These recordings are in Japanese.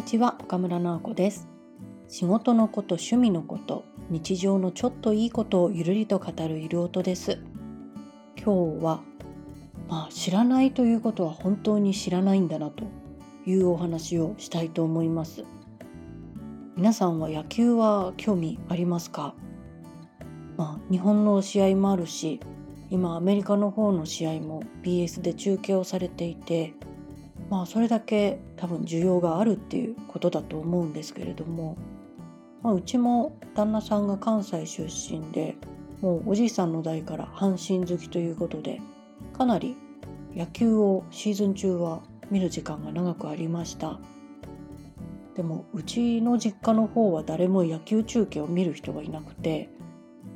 にちは岡村直子です。仕事のこと趣味のこと日常のちょっといいことをゆるりと語るゆる音です。今日はまあ知らないということは本当に知らないんだなというお話をしたいと思います。皆さんは野球は興味ありますか？まあ日本の試合もあるし今アメリカの方の試合も BS で中継をされていてまあそれだけ多分需要があるっていうことだと思うんですけれども、まあ、うちも旦那さんが関西出身でもうおじいさんの代から阪神好きということでかなり野球をシーズン中は見る時間が長くありました。でもうちの実家の方は誰も野球中継を見る人がいなくて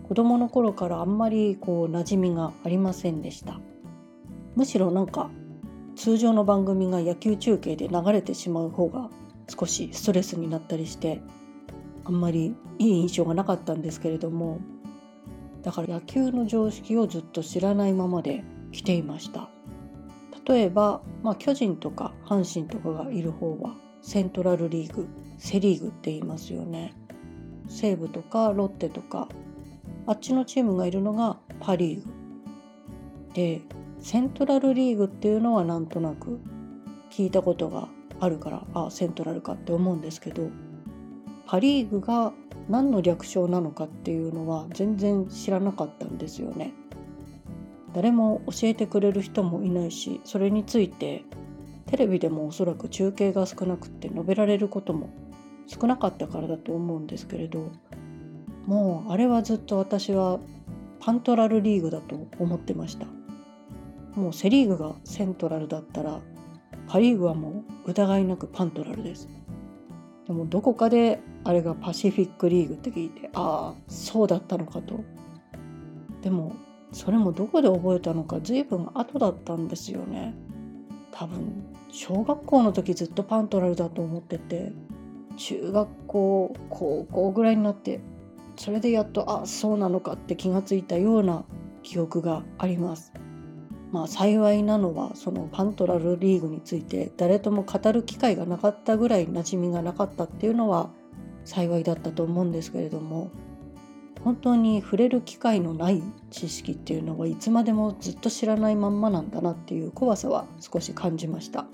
子供の頃からあんまりこう馴染みがありませんでした。むしろなんか通常の番組が野球中継で流れてしまう方が少しストレスになったりしてあんまりいい印象がなかったんですけれどもだから野球の常識をずっと知らないままで来ていました。例えば、まあ、巨人とか阪神とかがいる方はセントラルリーグセ・リーグって言いますよね。西武とかロッテとかあっちのチームがいるのがパ・リーグ。でセントラルリーグっていうのはなんとなく聞いたことがあるからあセントラルかって思うんですけどパ・リーグが何の略称なのかっていうのは全然知らなかったんですよね。誰も教えてくれる人もいないしそれについてテレビでもおそらく中継が少なくって述べられることも少なかったからだと思うんですけれどもうあれはずっと私はパントラルリーグだと思ってました。もうセ・リーグがセントラルだったらパ・リーグはもう疑いなくパントラルです。でもどこかであれがパシフィックリーグって聞いてああそうだったのかと。でもそれもどこで覚えたのか随分後だったんですよね。多分小学校の時ずっとパントラルだと思ってて中学校高校ぐらいになってそれでやっとあそうなのかって気がついたような記憶があります。まあ、幸いなのはそのパントラルリーグについて誰とも語る機会がなかったぐらい馴染みがなかったっていうのは幸いだったと思うんですけれども本当に触れる機会のない知識っていうのはいつまでもずっと知らないまんまなんだなっていう怖さは少し感じました。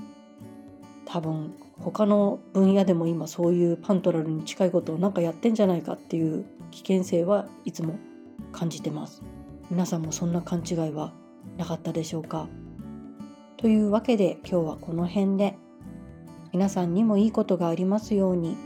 多分他の分野でも今そういうパントラルに近いことを何かやってんじゃないかっていう危険性はいつも感じてます。皆さんもそんな勘違いはなかったでしょうか？というわけで今日はこの辺で皆さんにもいいことがありますように。